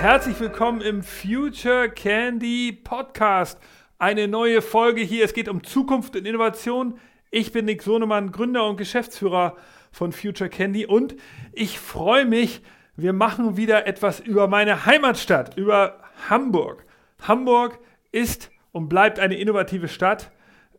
Herzlich willkommen im Future Candy Podcast. Eine neue Folge hier. Es geht um Zukunft und Innovation. Ich bin Nick Sonemann, Gründer und Geschäftsführer von Future Candy und ich freue mich, wir machen wieder etwas über meine Heimatstadt, über Hamburg. Hamburg ist und bleibt eine innovative Stadt.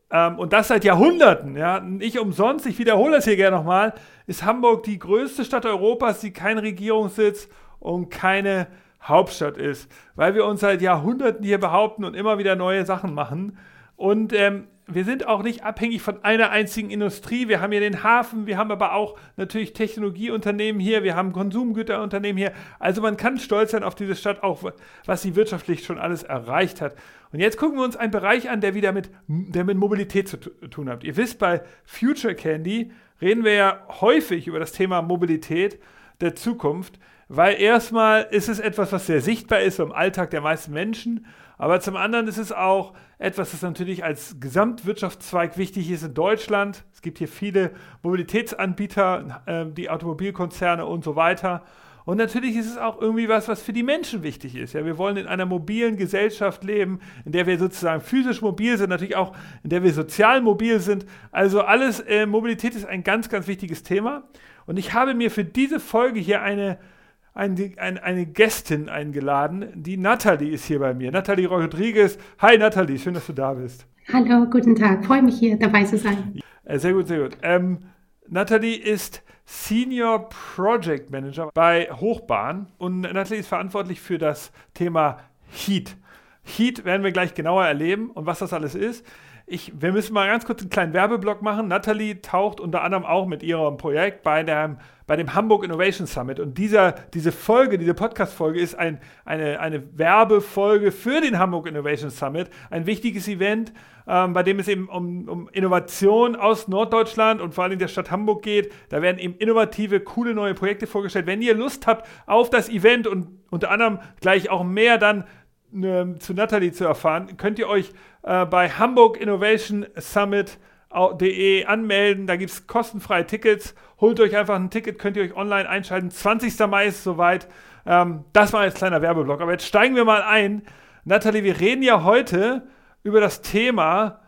Ähm, und das seit Jahrhunderten. Ja. Nicht umsonst, ich wiederhole das hier gerne nochmal, ist Hamburg die größte Stadt Europas, die kein Regierungssitz und keine Hauptstadt ist, weil wir uns seit Jahrhunderten hier behaupten und immer wieder neue Sachen machen. Und ähm, wir sind auch nicht abhängig von einer einzigen Industrie. Wir haben hier den Hafen, wir haben aber auch natürlich Technologieunternehmen hier, wir haben Konsumgüterunternehmen hier. Also man kann stolz sein auf diese Stadt, auch was sie wirtschaftlich schon alles erreicht hat. Und jetzt gucken wir uns einen Bereich an, der wieder mit, der mit Mobilität zu tun hat. Ihr wisst, bei Future Candy reden wir ja häufig über das Thema Mobilität der Zukunft, weil erstmal ist es etwas, was sehr sichtbar ist im Alltag der meisten Menschen, aber zum anderen ist es auch etwas, das natürlich als Gesamtwirtschaftszweig wichtig ist in Deutschland. Es gibt hier viele Mobilitätsanbieter, äh, die Automobilkonzerne und so weiter. Und natürlich ist es auch irgendwie was, was für die Menschen wichtig ist. Ja, wir wollen in einer mobilen Gesellschaft leben, in der wir sozusagen physisch mobil sind, natürlich auch in der wir sozial mobil sind. Also alles, äh, Mobilität ist ein ganz, ganz wichtiges Thema. Und ich habe mir für diese Folge hier eine eine, eine, eine Gästin eingeladen. Die Nathalie ist hier bei mir. Nathalie Rodriguez. Hi Nathalie, schön, dass du da bist. Hallo, guten Tag. Freue mich hier dabei zu sein. Äh, sehr gut, sehr gut. Ähm, Nathalie ist Senior Project Manager bei Hochbahn und Nathalie ist verantwortlich für das Thema Heat. Heat werden wir gleich genauer erleben und was das alles ist. Ich, wir müssen mal ganz kurz einen kleinen Werbeblock machen. Nathalie taucht unter anderem auch mit ihrem Projekt bei, der, bei dem Hamburg Innovation Summit. Und dieser, diese Folge, diese Podcast-Folge ist ein, eine, eine Werbefolge für den Hamburg Innovation Summit. Ein wichtiges Event, ähm, bei dem es eben um, um Innovation aus Norddeutschland und vor allem der Stadt Hamburg geht. Da werden eben innovative, coole neue Projekte vorgestellt. Wenn ihr Lust habt auf das Event und unter anderem gleich auch mehr dann zu Nathalie zu erfahren, könnt ihr euch äh, bei Hamburg Innovation Summit.de anmelden. Da gibt es kostenfreie Tickets. Holt euch einfach ein Ticket, könnt ihr euch online einschalten. 20. Mai ist soweit. Ähm, das war jetzt kleiner Werbeblock. Aber jetzt steigen wir mal ein. Nathalie, wir reden ja heute über das Thema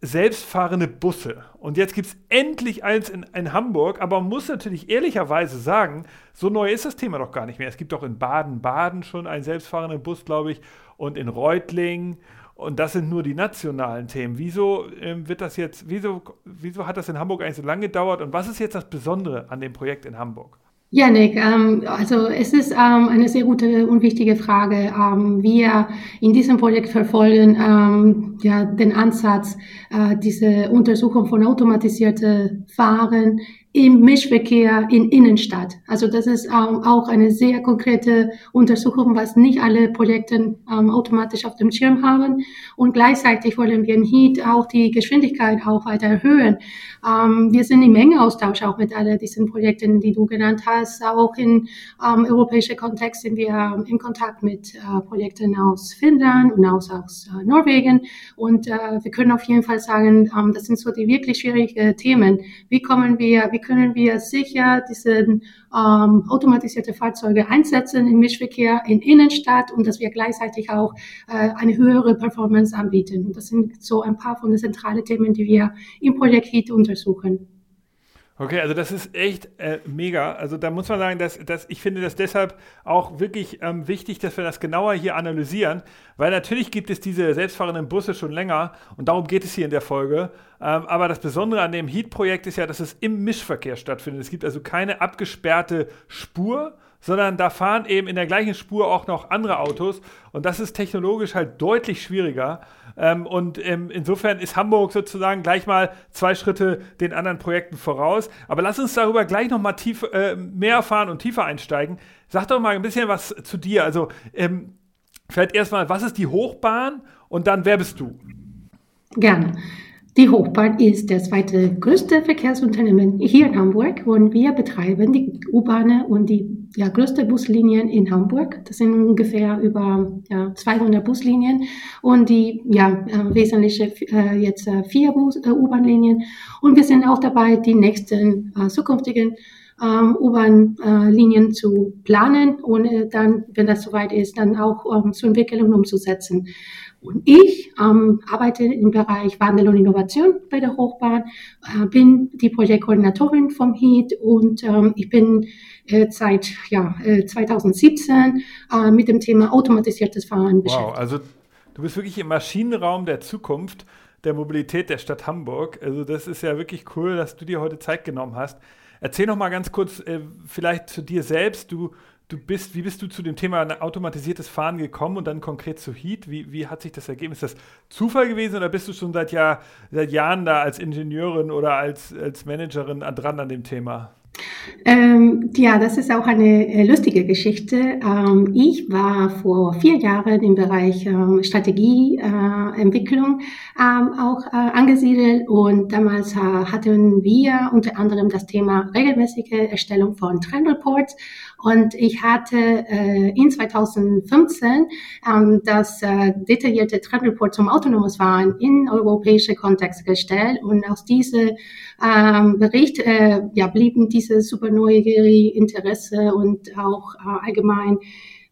selbstfahrende Busse. Und jetzt gibt es endlich eins in, in, Hamburg, aber man muss natürlich ehrlicherweise sagen, so neu ist das Thema doch gar nicht mehr. Es gibt doch in Baden-Baden schon einen selbstfahrenden Bus, glaube ich, und in Reutlingen. Und das sind nur die nationalen Themen. Wieso ähm, wird das jetzt, wieso, wieso hat das in Hamburg eigentlich so lange gedauert und was ist jetzt das Besondere an dem Projekt in Hamburg? Ja, Nick, ähm, also es ist ähm, eine sehr gute und wichtige Frage. Ähm, wir in diesem Projekt verfolgen ähm, ja den Ansatz, äh, diese Untersuchung von automatisierten Fahren im Mischverkehr in Innenstadt. Also das ist ähm, auch eine sehr konkrete Untersuchung, was nicht alle Projekte ähm, automatisch auf dem Schirm haben. Und gleichzeitig wollen wir im Heat auch die Geschwindigkeit auch weiter erhöhen. Ähm, wir sind im engen Austausch auch mit all diesen Projekten, die du genannt hast. Auch in ähm, europäischer Kontext sind wir in Kontakt mit äh, Projekten aus Finnland und aus, aus äh, Norwegen. Und äh, wir können auf jeden Fall sagen, ähm, das sind so die wirklich schwierigen Themen. Wie kommen wir, wie können wir sicher diese ähm, automatisierte Fahrzeuge einsetzen im Mischverkehr in Innenstadt und dass wir gleichzeitig auch äh, eine höhere Performance anbieten. Und das sind so ein paar von den zentralen Themen, die wir im Projekt HEAT untersuchen. Okay, also das ist echt äh, mega. Also da muss man sagen, dass, dass ich finde das deshalb auch wirklich ähm, wichtig, dass wir das genauer hier analysieren, weil natürlich gibt es diese selbstfahrenden Busse schon länger und darum geht es hier in der Folge. Ähm, aber das Besondere an dem Heat-Projekt ist ja, dass es im Mischverkehr stattfindet. Es gibt also keine abgesperrte Spur, sondern da fahren eben in der gleichen Spur auch noch andere Autos und das ist technologisch halt deutlich schwieriger. Ähm, und ähm, insofern ist Hamburg sozusagen gleich mal zwei Schritte den anderen Projekten voraus. Aber lass uns darüber gleich noch mal tief, äh, mehr erfahren und tiefer einsteigen. Sag doch mal ein bisschen was zu dir. Also ähm, vielleicht erstmal, was ist die Hochbahn und dann, wer bist du? Gerne. Die Hochbahn ist das zweite größte Verkehrsunternehmen hier in Hamburg und wir betreiben die U-Bahnen und die ja, größte Buslinien in Hamburg. Das sind ungefähr über ja, 200 Buslinien und die ja, äh, wesentliche äh, jetzt äh, vier äh, U-Bahn-Linien. Und wir sind auch dabei, die nächsten äh, zukünftigen ähm, U-Bahn-Linien zu planen und äh, dann, wenn das soweit ist, dann auch ähm, zu entwickeln und umzusetzen. Und ich ähm, arbeite im Bereich Wandel und Innovation bei der Hochbahn, äh, bin die Projektkoordinatorin vom HEAT und ähm, ich bin äh, seit ja, äh, 2017 äh, mit dem Thema automatisiertes Fahren beschäftigt. Wow, also du bist wirklich im Maschinenraum der Zukunft der Mobilität der Stadt Hamburg. Also das ist ja wirklich cool, dass du dir heute Zeit genommen hast. Erzähl noch mal ganz kurz äh, vielleicht zu dir selbst. Du du bist, wie bist du zu dem Thema automatisiertes Fahren gekommen und dann konkret zu Heat? Wie, wie hat sich das ergeben? Ist das Zufall gewesen oder bist du schon seit, Jahr, seit Jahren da als Ingenieurin oder als, als Managerin dran an dem Thema? Ähm, ja, das ist auch eine äh, lustige Geschichte. Ähm, ich war vor vier Jahren im Bereich ähm, Strategieentwicklung äh, ähm, auch äh, angesiedelt und damals äh, hatten wir unter anderem das Thema regelmäßige Erstellung von Trendreports und ich hatte äh, in 2015 ähm, das äh, detaillierte Trendreport zum autonomes Fahren in europäische Kontext gestellt. Und aus diesem ähm, Bericht ja, blieben diese super neugierige Interesse und auch äh, allgemein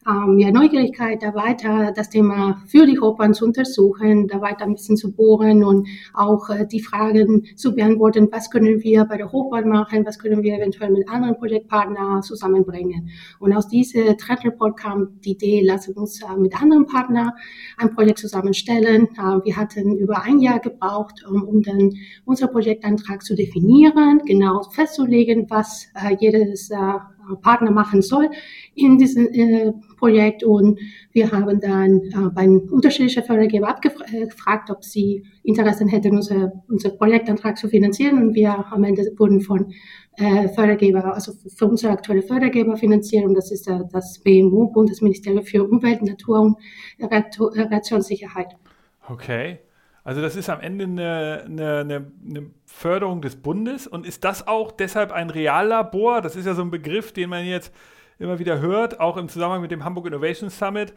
ähm, ja, Neugierigkeit, da weiter das Thema für die Opern zu untersuchen, da weiter ein bisschen zu bohren und auch äh, die Fragen zu beantworten, was können wir bei der Hochbahn machen, was können wir eventuell mit anderen Projektpartnern zusammenbringen. Und aus diesem Trendreport kam die Idee, lassen uns äh, mit anderen Partnern ein Projekt zusammenstellen. Äh, wir hatten über ein Jahr gebraucht, um, um dann unser Projektantrag zu definieren, genau festzulegen, was äh, jedes äh, Partner machen soll in diesem äh, Projekt. Und wir haben dann äh, bei unterschiedlichen Fördergeber abgefragt, ob sie Interesse hätten, unser, unser Projektantrag zu finanzieren. Und wir am Ende wurden von äh, Fördergeber, also für unsere aktuelle. Und das ist äh, das BMU, Bundesministerium für Umwelt, Natur und Reaktionssicherheit. Okay. Also das ist am Ende eine, eine, eine, Förderung des Bundes und ist das auch deshalb ein Reallabor? Das ist ja so ein Begriff, den man jetzt immer wieder hört, auch im Zusammenhang mit dem Hamburg Innovation Summit.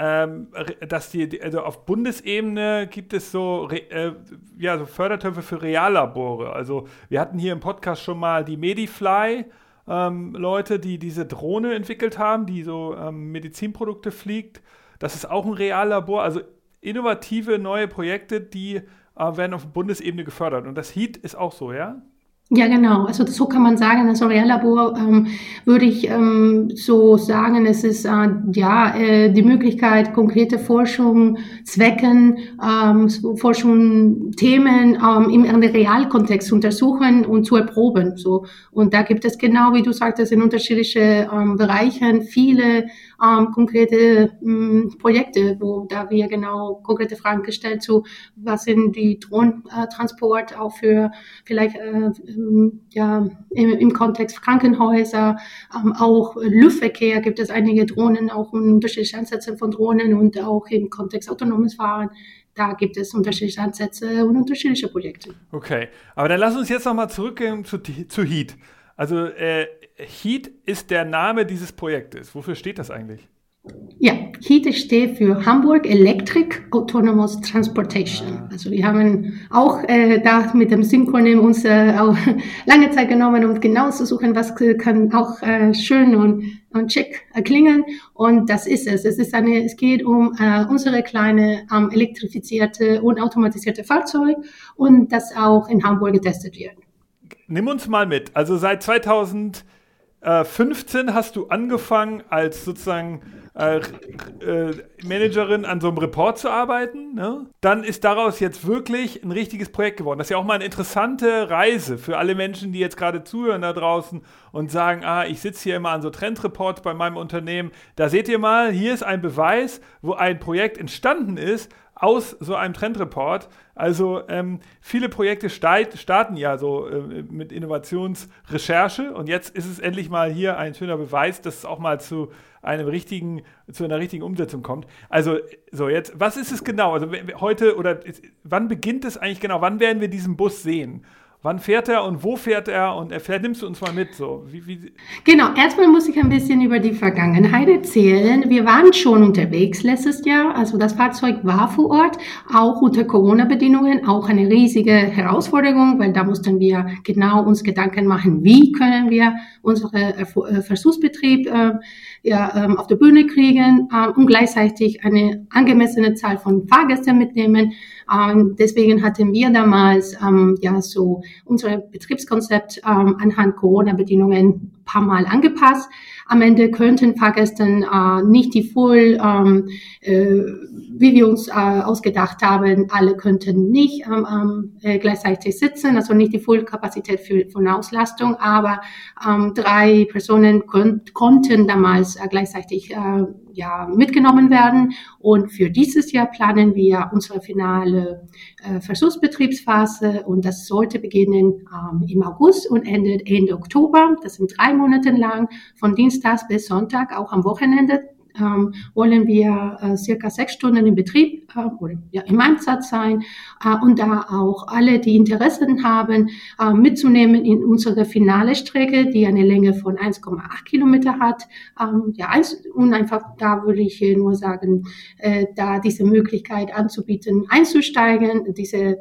Ähm, dass die, also auf Bundesebene gibt es so, äh, ja, so Fördertöpfe für Reallabore. Also wir hatten hier im Podcast schon mal die Medifly, ähm, Leute, die diese Drohne entwickelt haben, die so ähm, Medizinprodukte fliegt. Das ist auch ein Reallabor. Also innovative neue Projekte, die äh, werden auf Bundesebene gefördert. Und das HEAT ist auch so, ja? Ja, genau. Also so kann man sagen, das Reallabor ähm, würde ich ähm, so sagen, es ist äh, ja äh, die Möglichkeit, konkrete Forschung, Zwecken, ähm, Forschung, Themen ähm, im, im Realkontext zu untersuchen und zu erproben. So und da gibt es genau, wie du sagtest, in unterschiedlichen ähm, Bereichen viele ähm, konkrete ähm, Projekte, wo da wir genau konkrete Fragen gestellt zu, was sind die Drohnentransport auch für vielleicht äh, ja im, im Kontext Krankenhäuser, ähm, auch Luftverkehr gibt es einige Drohnen, auch unterschiedliche Ansätze von Drohnen und auch im Kontext autonomes Fahren da gibt es unterschiedliche Ansätze und unterschiedliche Projekte. Okay, aber dann lass uns jetzt nochmal zurückgehen zu, zu Heat. Also äh, HEAT ist der Name dieses Projektes. Wofür steht das eigentlich? Ja, HEAT steht für Hamburg Electric Autonomous Transportation. Also wir haben auch äh, da mit dem Synchronym uns äh, auch lange Zeit genommen, um genau zu suchen, was kann auch äh, schön und, und schick klingen. Und das ist es. Es, ist eine, es geht um äh, unsere kleine ähm, elektrifizierte und automatisierte Fahrzeug und das auch in Hamburg getestet wird. Nimm uns mal mit. Also seit 2000 15 hast du angefangen, als sozusagen äh, äh, Managerin an so einem Report zu arbeiten. Ne? Dann ist daraus jetzt wirklich ein richtiges Projekt geworden. Das ist ja auch mal eine interessante Reise für alle Menschen, die jetzt gerade zuhören da draußen und sagen, ah, ich sitze hier immer an so Trendreports bei meinem Unternehmen. Da seht ihr mal, hier ist ein Beweis, wo ein Projekt entstanden ist, aus so einem Trendreport. Also ähm, viele Projekte starten ja so äh, mit Innovationsrecherche und jetzt ist es endlich mal hier ein schöner Beweis, dass es auch mal zu einem richtigen, zu einer richtigen Umsetzung kommt. Also so jetzt, was ist es genau? Also heute oder wann beginnt es eigentlich genau? Wann werden wir diesen Bus sehen? Wann fährt er und wo fährt er? Und vielleicht nimmst du uns mal mit. So. Wie, wie genau, erstmal muss ich ein bisschen über die Vergangenheit erzählen. Wir waren schon unterwegs letztes Jahr. Also das Fahrzeug war vor Ort, auch unter Corona-Bedingungen, auch eine riesige Herausforderung, weil da mussten wir genau uns Gedanken machen, wie können wir unseren äh, Versuchsbetrieb äh, ja, ähm, auf der Bühne kriegen äh, und gleichzeitig eine angemessene Zahl von Fahrgästen mitnehmen. Ähm, deswegen hatten wir damals ähm, ja so unser Betriebskonzept ähm, anhand Corona-Bedingungen paar Mal angepasst. Am Ende könnten Fahrgäste äh, nicht die voll, ähm, äh, wie wir uns äh, ausgedacht haben, alle könnten nicht ähm, äh, gleichzeitig sitzen, also nicht die Vollkapazität von Auslastung, aber ähm, drei Personen konnten damals äh, gleichzeitig äh, ja, mitgenommen werden. Und für dieses Jahr planen wir unsere finale äh, Versuchsbetriebsphase und das sollte beginnen ähm, im August und endet Ende Oktober. Das sind drei Monate lang, von Dienstag bis Sonntag, auch am Wochenende ähm, wollen wir äh, circa sechs Stunden im Betrieb äh, oder ja, im Einsatz sein äh, und da auch alle, die Interessen haben, äh, mitzunehmen in unsere finale Strecke, die eine Länge von 1,8 Kilometer hat. Ähm, ja, und einfach da würde ich nur sagen, äh, da diese Möglichkeit anzubieten, einzusteigen, diese äh,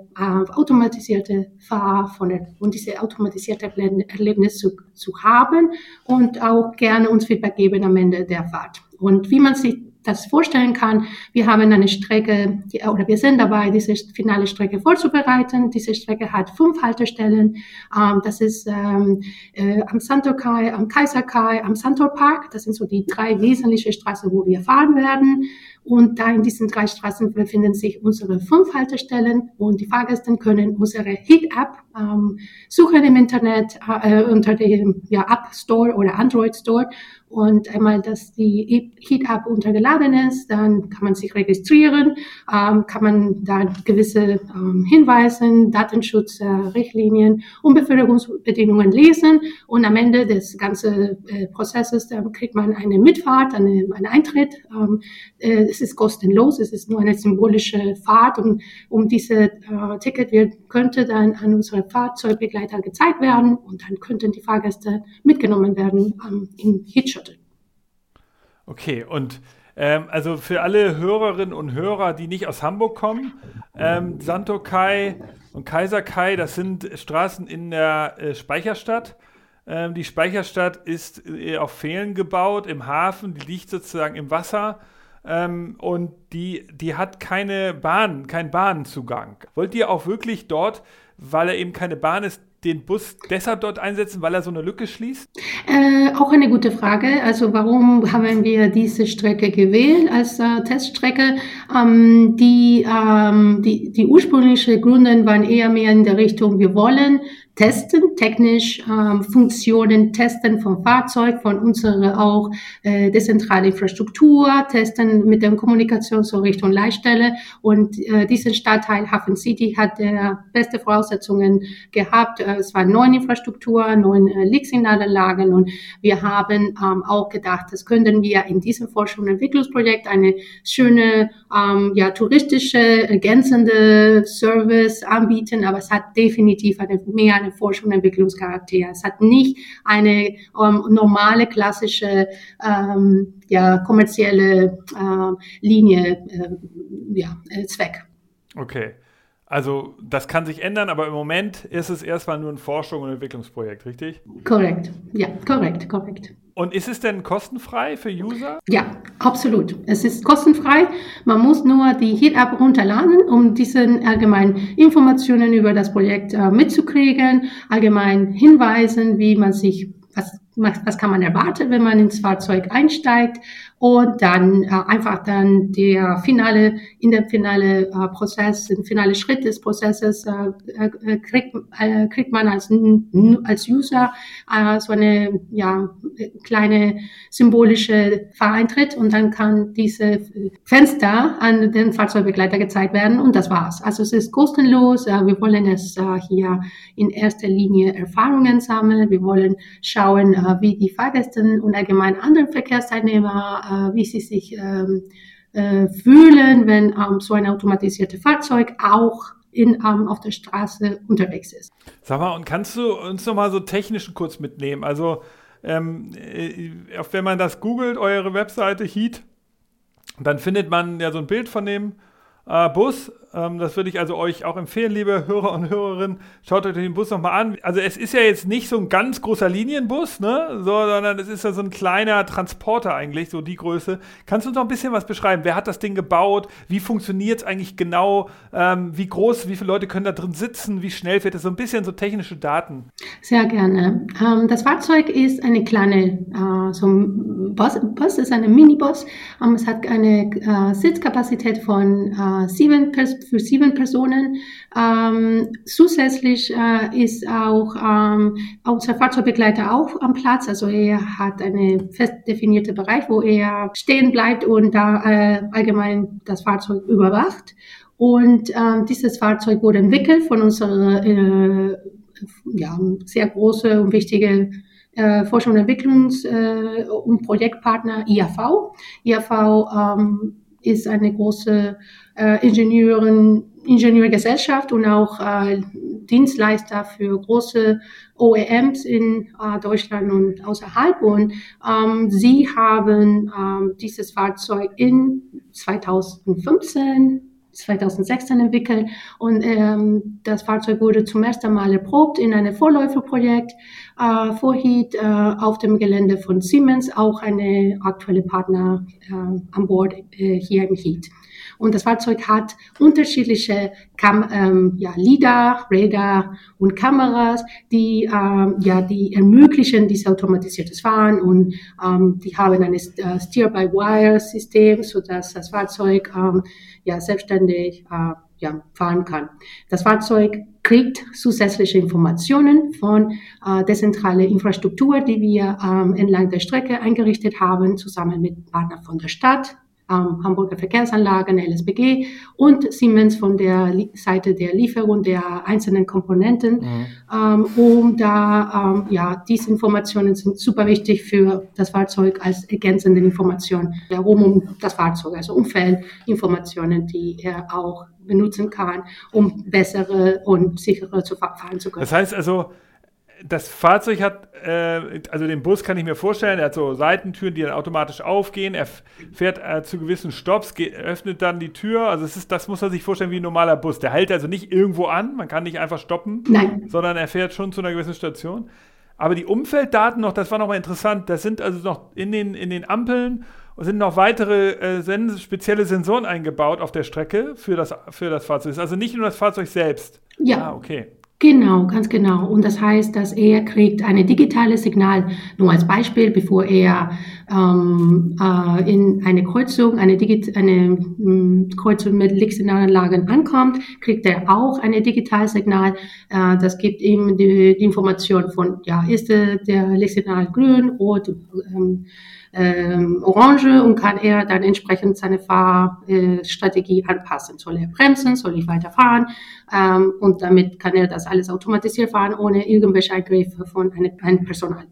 automatisierte Fahr von der, und diese automatisierte Erlebnis zu, zu haben und auch gerne uns Feedback geben am Ende der Fahrt. Und wie man sich das vorstellen kann, wir haben eine Strecke, oder wir sind dabei, diese finale Strecke vorzubereiten. Diese Strecke hat fünf Haltestellen. Ähm, das ist ähm, äh, am Santorkai, am Kaiserkai, am Santor Park. Das sind so die drei wesentlichen Straßen, wo wir fahren werden. Und da in diesen drei Straßen befinden sich unsere fünf Haltestellen und die Fahrgäste können unsere Heat-App ähm, suchen im Internet äh, unter dem ja, App Store oder Android Store und einmal, dass die Heat-App untergeladen ist, dann kann man sich registrieren, ähm, kann man da gewisse ähm, Hinweise, Datenschutzrichtlinien äh, und Beförderungsbedingungen lesen. Und am Ende des ganzen äh, Prozesses dann kriegt man eine Mitfahrt, eine, einen Eintritt. Ähm, äh, es ist kostenlos, es ist nur eine symbolische Fahrt. Und um diese äh, Ticket wird, könnte dann an unsere Fahrzeugbegleiter gezeigt werden. Und dann könnten die Fahrgäste mitgenommen werden ähm, im Heat Okay, und ähm, also für alle Hörerinnen und Hörer, die nicht aus Hamburg kommen, ähm, Santokai und Kaiserkai, das sind Straßen in der äh, Speicherstadt. Ähm, die Speicherstadt ist äh, auf Pfählen gebaut, im Hafen, die liegt sozusagen im Wasser. Ähm, und die, die hat keine Bahn, keinen Bahnzugang. Wollt ihr auch wirklich dort, weil er eben keine Bahn ist, den Bus deshalb dort einsetzen, weil er so eine Lücke schließt? Äh, auch eine gute Frage. Also warum haben wir diese Strecke gewählt als äh, Teststrecke? Ähm, die, ähm, die, die ursprünglichen Gründe waren eher mehr in der Richtung, wir wollen testen, technisch ähm, Funktionen testen vom Fahrzeug, von unserer auch äh, dezentrale Infrastruktur, testen mit der Kommunikation so Richtung Leitstelle. Und äh, diesen Stadtteil Hafen City hat der beste Voraussetzungen gehabt. Äh, es waren neun Infrastruktur, neun äh, Lichtsignalanlagen und wir haben ähm, auch gedacht, das könnten wir in diesem Forschung- und Entwicklungsprojekt eine schöne, ähm, ja, touristische, ergänzende Service anbieten, aber es hat definitiv eine mehr Forschung und Entwicklungscharakter. Es hat nicht eine ähm, normale, klassische, ähm, ja, kommerzielle äh, Linie, äh, ja, äh, Zweck. Okay. Also das kann sich ändern, aber im Moment ist es erstmal nur ein Forschung- und Entwicklungsprojekt, richtig? Korrekt, ja, korrekt, korrekt. Und ist es denn kostenfrei für User? Ja, absolut. Es ist kostenfrei. Man muss nur die Heat-App runterladen, um diese allgemeinen Informationen über das Projekt äh, mitzukriegen, allgemein Hinweisen, wie man sich was, was kann man erwarten, wenn man ins Fahrzeug einsteigt und dann äh, einfach dann der finale, in der finale äh, Prozess, im finale Schritt des Prozesses äh, äh, kriegt, äh, kriegt man als, als User äh, so eine ja, kleine symbolische Fahreintritt und dann kann diese Fenster an den Fahrzeugbegleiter gezeigt werden und das war's. Also es ist kostenlos, äh, wir wollen es äh, hier in erster Linie Erfahrungen sammeln, wir wollen schauen, äh, wie die Fahrgäste und allgemein andere Verkehrsteilnehmer wie sie sich ähm, äh, fühlen, wenn ähm, so ein automatisiertes Fahrzeug auch in, ähm, auf der Straße unterwegs ist. Sag mal, und kannst du uns noch mal so technischen kurz mitnehmen? Also ähm, äh, wenn man das googelt, eure Webseite Heat, dann findet man ja so ein Bild von dem äh, Bus. Ähm, das würde ich also euch auch empfehlen, liebe Hörer und Hörerinnen. Schaut euch den Bus nochmal an. Also es ist ja jetzt nicht so ein ganz großer Linienbus, ne? So, sondern es ist ja so ein kleiner Transporter eigentlich, so die Größe. Kannst du uns noch ein bisschen was beschreiben? Wer hat das Ding gebaut? Wie funktioniert es eigentlich genau? Ähm, wie groß, wie viele Leute können da drin sitzen? Wie schnell fährt es? So ein bisschen so technische Daten. Sehr gerne. Ähm, das Fahrzeug ist eine kleine, äh, so ein Bus, Bus ist eine Minibus. Ähm, es hat eine äh, Sitzkapazität von äh, sieben Personen für sieben Personen. Ähm, zusätzlich äh, ist auch ähm, unser Fahrzeugbegleiter auch am Platz. Also er hat einen fest definierten Bereich, wo er stehen bleibt und da äh, allgemein das Fahrzeug überwacht. Und ähm, dieses Fahrzeug wurde entwickelt von unserer äh, ja, sehr große und wichtige äh, Forschung und Entwicklungs- äh, und Projektpartner IAV. IAV ähm, ist eine große äh, Ingenieuren, Ingenieurgesellschaft und auch äh, Dienstleister für große OEMs in äh, Deutschland und außerhalb. Und ähm, sie haben ähm, dieses Fahrzeug in 2015 2016 entwickelt und ähm, das Fahrzeug wurde zum ersten Mal erprobt in einem Vorläuferprojekt äh, Vorhiet äh, auf dem Gelände von Siemens, auch eine aktuelle Partner äh, an Bord äh, hier im Heat. Und das Fahrzeug hat unterschiedliche Kam ähm, ja, LIDAR, Radar und Kameras, die, ähm, ja, die ermöglichen dieses automatisiertes Fahren und ähm, die haben ein äh, Steer-by-Wire-System, sodass das Fahrzeug ähm, ja, selbstständig äh, ja, fahren kann. Das Fahrzeug kriegt zusätzliche Informationen von äh, dezentrale Infrastruktur, die wir ähm, entlang der Strecke eingerichtet haben, zusammen mit Partnern von der Stadt, ähm, Hamburger Verkehrsanlagen, LSBG und Siemens von der Seite der Lieferung der einzelnen Komponenten, mhm. ähm, um da, ähm, ja, diese Informationen sind super wichtig für das Fahrzeug als ergänzende Information rund um das Fahrzeug, also Umfeldinformationen, die er auch benutzen kann, um bessere und sichere zu fahren zu können. Das heißt also, das Fahrzeug hat, äh, also den Bus kann ich mir vorstellen, er hat so Seitentüren, die dann automatisch aufgehen. Er fährt äh, zu gewissen Stops, geht, öffnet dann die Tür. Also es ist, das muss man sich vorstellen wie ein normaler Bus. Der hält also nicht irgendwo an, man kann nicht einfach stoppen, Nein. sondern er fährt schon zu einer gewissen Station. Aber die Umfelddaten noch, das war nochmal interessant, das sind also noch in den, in den Ampeln sind noch weitere äh, spezielle Sensoren eingebaut auf der Strecke für das, für das Fahrzeug. Also nicht nur das Fahrzeug selbst. Ja. Ah, okay. Genau, ganz genau. Und das heißt, dass er kriegt ein digitales Signal, nur als Beispiel, bevor er ähm, äh, in eine Kreuzung, eine, Digi eine ähm, Kreuzung mit Lichtsignallanlagen ankommt, kriegt er auch ein digitales Signal. Äh, das gibt ihm die, die, Information von, ja, ist der, der Lichtsignal grün, rot, ähm, ähm, orange und kann er dann entsprechend seine Fahrstrategie äh, anpassen. Soll er bremsen, soll ich weiterfahren? Ähm, und damit kann er das alles automatisiert fahren, ohne irgendwelche Eingriffe von einem, einem Personal.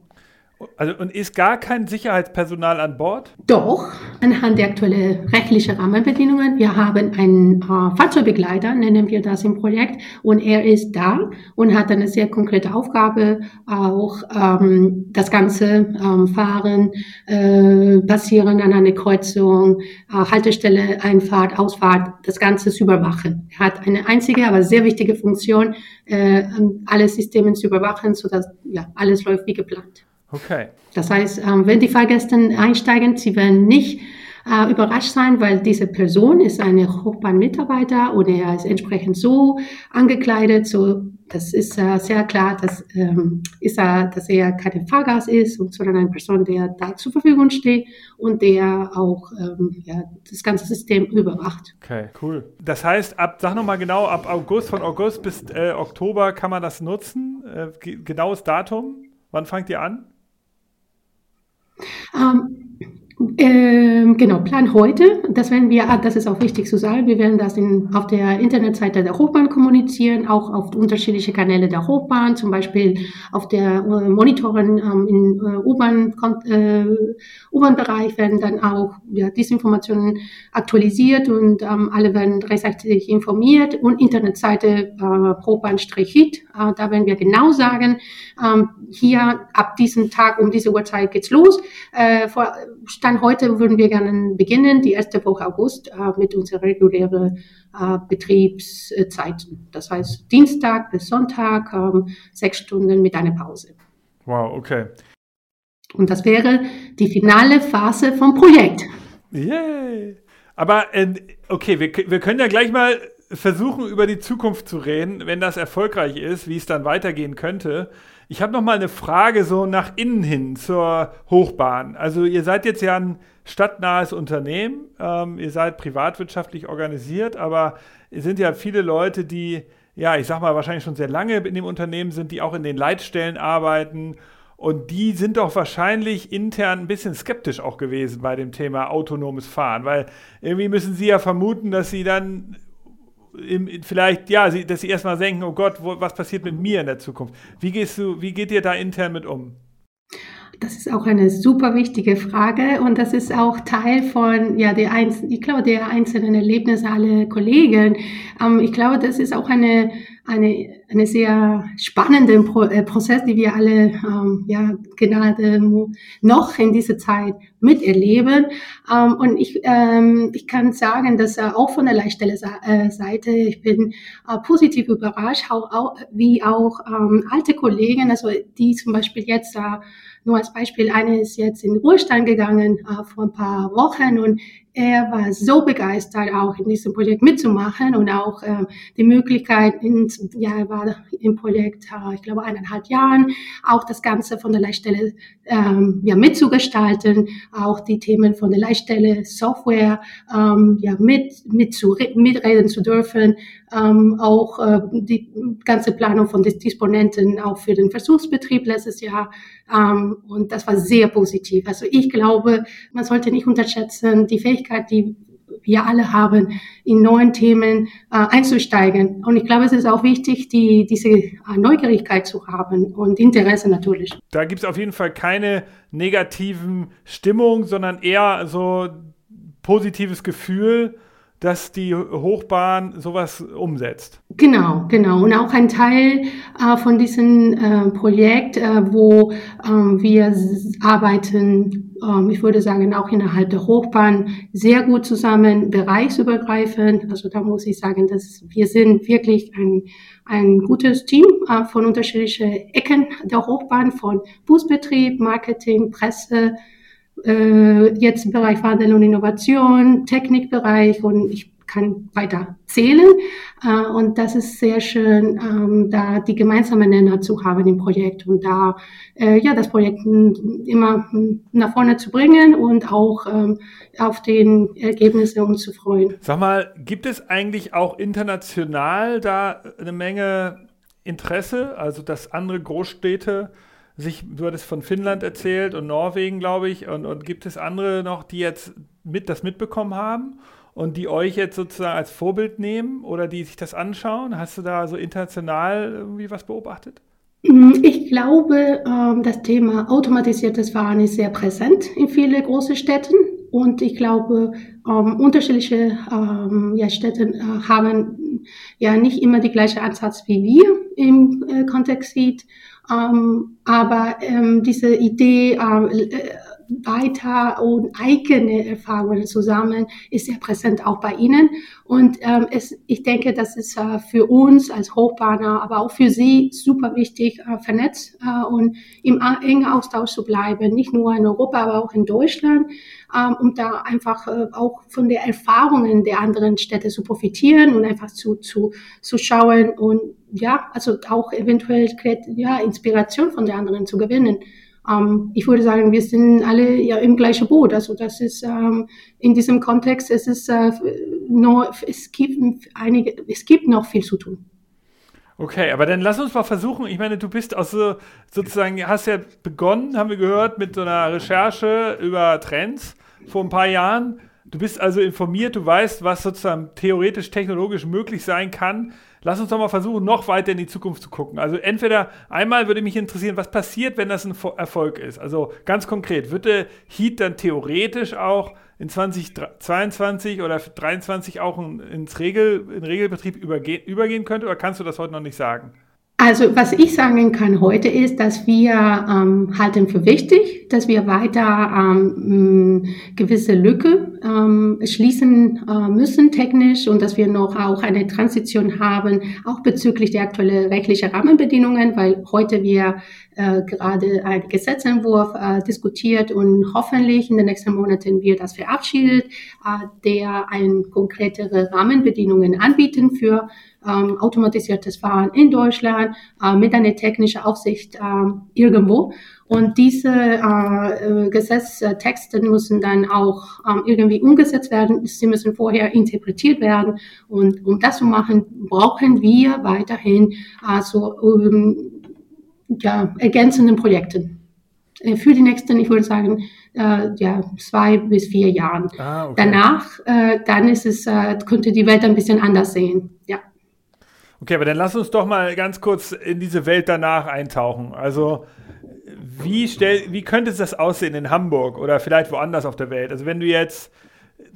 Also und ist gar kein Sicherheitspersonal an Bord? Doch, anhand der aktuellen rechtlichen Rahmenbedingungen. Wir haben einen äh, Fahrzeugbegleiter, nennen wir das im Projekt, und er ist da und hat eine sehr konkrete Aufgabe, auch ähm, das ganze ähm, Fahren, äh, Passieren an einer Kreuzung, äh, Haltestelle, Einfahrt, Ausfahrt, das Ganze zu überwachen. Er hat eine einzige, aber sehr wichtige Funktion, äh, alle Systeme zu überwachen, sodass ja, alles läuft wie geplant. Okay. Das heißt, ähm, wenn die Fahrgäste einsteigen, sie werden nicht äh, überrascht sein, weil diese Person ist eine Hochbahnmitarbeiter und er ist entsprechend so angekleidet, so das ist äh, sehr klar, dass, ähm, ist, äh, dass er kein Fahrgast ist, sondern eine Person, der da zur Verfügung steht und der auch ähm, ja, das ganze System überwacht. Okay, cool. Das heißt, ab, sag nochmal genau, ab August, von August bis äh, Oktober kann man das nutzen. Äh, genaues Datum. Wann fangt ihr an? Ähm, Ähm, genau, Plan heute. Das werden wir, ah, das ist auch wichtig zu sagen, wir werden das in, auf der Internetseite der Hochbahn kommunizieren, auch auf unterschiedliche Kanäle der Hochbahn, zum Beispiel auf der äh, Monitoren ähm, im äh, äh, U-Bahn-Bereich werden dann auch ja, diese Informationen aktualisiert und ähm, alle werden rechtzeitig informiert und Internetseite äh, Hochbahn-Hit, äh, da werden wir genau sagen, ähm, hier ab diesem Tag um diese Uhrzeit geht's los. Äh, vor, Stand heute würden wir gerne beginnen, die erste Woche August, äh, mit unserer regulären äh, Betriebszeit. Das heißt Dienstag bis Sonntag, äh, sechs Stunden mit einer Pause. Wow, okay. Und das wäre die finale Phase vom Projekt. Yay! Aber äh, okay, wir, wir können ja gleich mal versuchen, über die Zukunft zu reden, wenn das erfolgreich ist, wie es dann weitergehen könnte. Ich habe noch mal eine Frage so nach innen hin zur Hochbahn. Also ihr seid jetzt ja ein stadtnahes Unternehmen, ähm, ihr seid privatwirtschaftlich organisiert, aber es sind ja viele Leute, die, ja, ich sag mal, wahrscheinlich schon sehr lange in dem Unternehmen sind, die auch in den Leitstellen arbeiten. Und die sind doch wahrscheinlich intern ein bisschen skeptisch auch gewesen bei dem Thema autonomes Fahren, weil irgendwie müssen sie ja vermuten, dass sie dann im, vielleicht, ja, sie, dass sie erstmal denken, oh Gott, wo, was passiert mit mir in der Zukunft? Wie gehst du, wie geht ihr da intern mit um? Das ist auch eine super wichtige Frage und das ist auch Teil von, ja, der Einz ich glaube, der einzelnen Erlebnisse aller Kollegen. Ähm, ich glaube, das ist auch eine, eine, eine sehr spannende Pro äh, Prozess, die wir alle, ähm, ja, gerade noch in dieser Zeit miterleben. Ähm, und ich, ähm, ich kann sagen, dass äh, auch von der Leitstelle-Seite, äh, ich bin äh, positiv überrascht, auch, auch, wie auch ähm, alte Kollegen, also die zum Beispiel jetzt, äh, nur als Beispiel, eine ist jetzt in den Ruhestand gegangen äh, vor ein paar Wochen und er war so begeistert, auch in diesem Projekt mitzumachen und auch äh, die Möglichkeit, in, ja, er war im Projekt, äh, ich glaube, eineinhalb Jahren, auch das Ganze von der Leitstelle ähm, ja, mitzugestalten, auch die Themen von der Leitstelle, Software, ähm, ja, mit, mit zu, mitreden zu dürfen, ähm, auch äh, die ganze Planung von Disponenten auch für den Versuchsbetrieb letztes Jahr. Ähm, und das war sehr positiv. Also ich glaube, man sollte nicht unterschätzen, die Fähigkeit, die wir alle haben, in neuen Themen äh, einzusteigen. Und ich glaube, es ist auch wichtig, die, diese äh, Neugierigkeit zu haben und Interesse natürlich. Da gibt es auf jeden Fall keine negativen Stimmung, sondern eher so positives Gefühl dass die Hochbahn sowas umsetzt. Genau, genau. Und auch ein Teil äh, von diesem äh, Projekt, äh, wo ähm, wir arbeiten, ähm, ich würde sagen, auch innerhalb der Hochbahn sehr gut zusammen, bereichsübergreifend. Also da muss ich sagen, dass wir sind wirklich ein, ein gutes Team äh, von unterschiedlichen Ecken der Hochbahn, von Busbetrieb, Marketing, Presse, äh, jetzt im Bereich Wandel und Innovation, Technikbereich und ich kann weiter zählen. Äh, und das ist sehr schön, ähm, da die gemeinsamen Nenner zu haben im Projekt und da äh, ja das Projekt immer nach vorne zu bringen und auch ähm, auf den Ergebnisse uns zu freuen. Sag mal, gibt es eigentlich auch international da eine Menge Interesse, also dass andere Großstädte sich, du hattest von Finnland erzählt und Norwegen, glaube ich, und, und gibt es andere noch, die jetzt mit das mitbekommen haben und die euch jetzt sozusagen als Vorbild nehmen oder die sich das anschauen? Hast du da so international irgendwie was beobachtet? Mm, ich glaube, ähm, das Thema automatisiertes Fahren ist sehr präsent in vielen großen Städten. Und ich glaube, ähm, unterschiedliche ähm, Städte äh, haben ja nicht immer die gleiche Ansatz wie wir im äh, Kontext sieht. Ähm, aber ähm, diese Idee, äh, weiter und eigene Erfahrungen zusammen ist sehr präsent auch bei Ihnen. Und ähm, es, ich denke, das ist äh, für uns als Hochbahner, aber auch für Sie super wichtig, äh, vernetzt äh, und im engen Austausch zu bleiben, nicht nur in Europa, aber auch in Deutschland, ähm, um da einfach äh, auch von den Erfahrungen der anderen Städte zu profitieren und einfach zu, zu, zu schauen und ja, also auch eventuell ja, Inspiration von den anderen zu gewinnen. Ähm, ich würde sagen, wir sind alle ja im gleichen Boot. Also das ist ähm, in diesem Kontext, es ist äh, noch, es gibt einige, es gibt noch viel zu tun. Okay, aber dann lass uns mal versuchen. Ich meine, du bist auch sozusagen, hast ja begonnen, haben wir gehört, mit so einer Recherche über Trends vor ein paar Jahren. Du bist also informiert, du weißt, was sozusagen theoretisch, technologisch möglich sein kann. Lass uns doch mal versuchen, noch weiter in die Zukunft zu gucken. Also entweder einmal würde mich interessieren, was passiert, wenn das ein Erfolg ist. Also ganz konkret, wird der Heat dann theoretisch auch in 2022 oder 2023 auch ins Regel, in Regelbetrieb übergehen, übergehen könnte oder kannst du das heute noch nicht sagen? Also was ich sagen kann heute ist, dass wir ähm, halten für wichtig, dass wir weiter ähm, gewisse Lücke ähm, schließen äh, müssen technisch und dass wir noch auch eine Transition haben, auch bezüglich der aktuellen rechtlichen Rahmenbedingungen, weil heute wir äh, gerade einen Gesetzentwurf äh, diskutiert und hoffentlich in den nächsten Monaten wird das verabschiedet, äh, der ein konkretere Rahmenbedingungen anbieten für ähm, automatisiertes Fahren in Deutschland äh, mit einer technischen Aufsicht äh, irgendwo. Und diese äh, äh, Gesetztexte müssen dann auch ähm, irgendwie umgesetzt werden. Sie müssen vorher interpretiert werden. Und um das zu machen, brauchen wir weiterhin also ähm, ja, ergänzenden Projekten äh, für die nächsten, ich würde sagen, äh, ja, zwei bis vier Jahren. Ah, okay. Danach, äh, dann ist es, äh, könnte die Welt ein bisschen anders sehen. Ja. Okay, aber dann lass uns doch mal ganz kurz in diese Welt danach eintauchen. Also, wie, stell, wie könnte das aussehen in Hamburg oder vielleicht woanders auf der Welt? Also, wenn du jetzt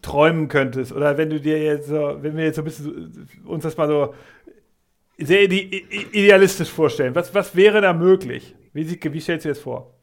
träumen könntest oder wenn du dir jetzt so, wenn wir jetzt so ein bisschen uns das mal so sehr idealistisch vorstellen, was, was wäre da möglich? Wie, wie stellst du dir das vor?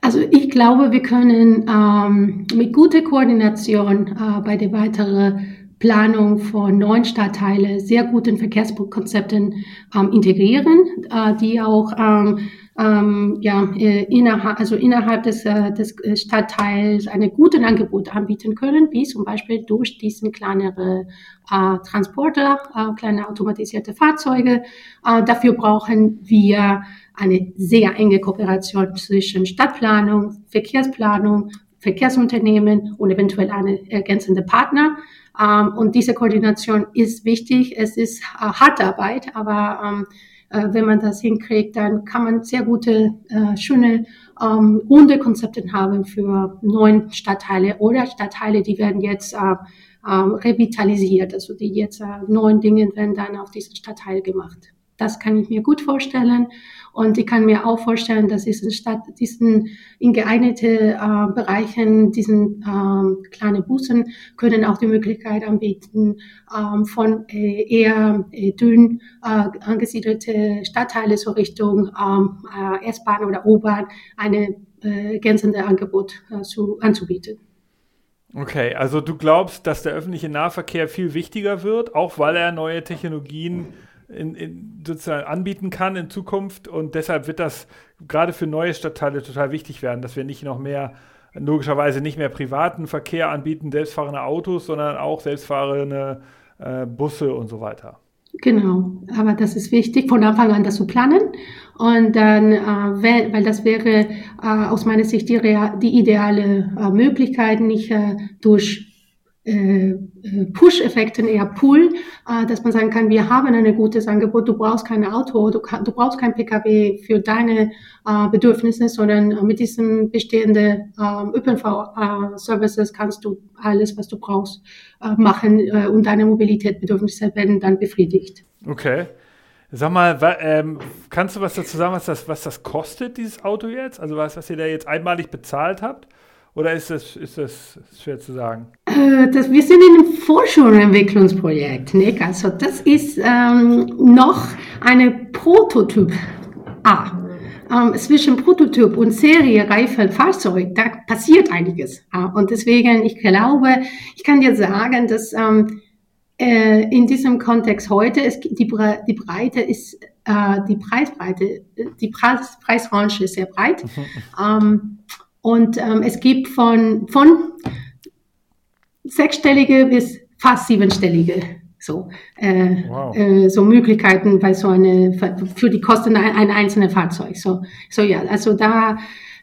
Also ich glaube, wir können ähm, mit guter Koordination äh, bei der weiteren Planung von neuen Stadtteilen sehr guten Verkehrskonzepten ähm, integrieren, äh, die auch ähm, ähm, ja, äh, innerhalb, also innerhalb des, äh, des Stadtteils eine gute Angebot anbieten können, wie zum Beispiel durch diesen kleinere äh, Transporter, äh, kleine automatisierte Fahrzeuge. Äh, dafür brauchen wir eine sehr enge Kooperation zwischen Stadtplanung, Verkehrsplanung, Verkehrsunternehmen und eventuell eine ergänzende Partner. Ähm, und diese Koordination ist wichtig. Es ist äh, harte Arbeit, aber ähm, äh, wenn man das hinkriegt, dann kann man sehr gute, äh, schöne, ähm, runde Konzepte haben für neuen Stadtteile oder Stadtteile, die werden jetzt äh, äh, revitalisiert, also die jetzt äh, neuen Dinge werden dann auf diesen Stadtteil gemacht. Das kann ich mir gut vorstellen. Und ich kann mir auch vorstellen, dass diesen Stadt, diesen in geeignete äh, Bereichen, diesen äh, kleinen Bussen können auch die Möglichkeit anbieten, äh, von eher äh, dünn äh, angesiedelte Stadtteile so Richtung ähm, äh, S-Bahn oder U-Bahn eine ergänzende Angebot zu, anzubieten. Okay, also du glaubst, dass der öffentliche Nahverkehr viel wichtiger wird, auch weil er neue Technologien in, in sozusagen anbieten kann in Zukunft. Und deshalb wird das gerade für neue Stadtteile total wichtig werden, dass wir nicht noch mehr, logischerweise nicht mehr privaten Verkehr anbieten, selbstfahrende Autos, sondern auch selbstfahrende äh, Busse und so weiter. Genau, aber das ist wichtig, von Anfang an das zu planen. Und dann, äh, weil, das wäre äh, aus meiner Sicht die, die ideale äh, Möglichkeit, nicht äh, durch Push-Effekten eher Pull, äh, dass man sagen kann, wir haben ein gutes Angebot, du brauchst kein Auto, du, du brauchst kein Pkw für deine äh, Bedürfnisse, sondern äh, mit diesem bestehenden äh, ÖPNV-Services äh, kannst du alles, was du brauchst, äh, machen äh, und deine Mobilitätsbedürfnisse werden dann befriedigt. Okay. Sag mal, ähm, kannst du was dazu sagen, was das, was das kostet, dieses Auto jetzt? Also was, was ihr da jetzt einmalig bezahlt habt? Oder ist das, ist das schwer zu sagen? Äh, das, wir sind in einem Forschungsentwicklungsprojekt, Nick. Also das ist ähm, noch eine Prototyp A. Ähm, zwischen Prototyp und seriereifen Fahrzeug, da passiert einiges. Und deswegen, ich glaube, ich kann dir sagen, dass ähm, äh, in diesem Kontext heute ist die, die Breite ist äh, die Preisbreite, die Preis, Preisrange ist sehr breit. ähm, und ähm, es gibt von, von sechsstellige bis fast siebenstellige so, äh, wow. äh, so Möglichkeiten bei so eine für die Kosten ein, ein einzelnes Fahrzeug. So, so ja, also da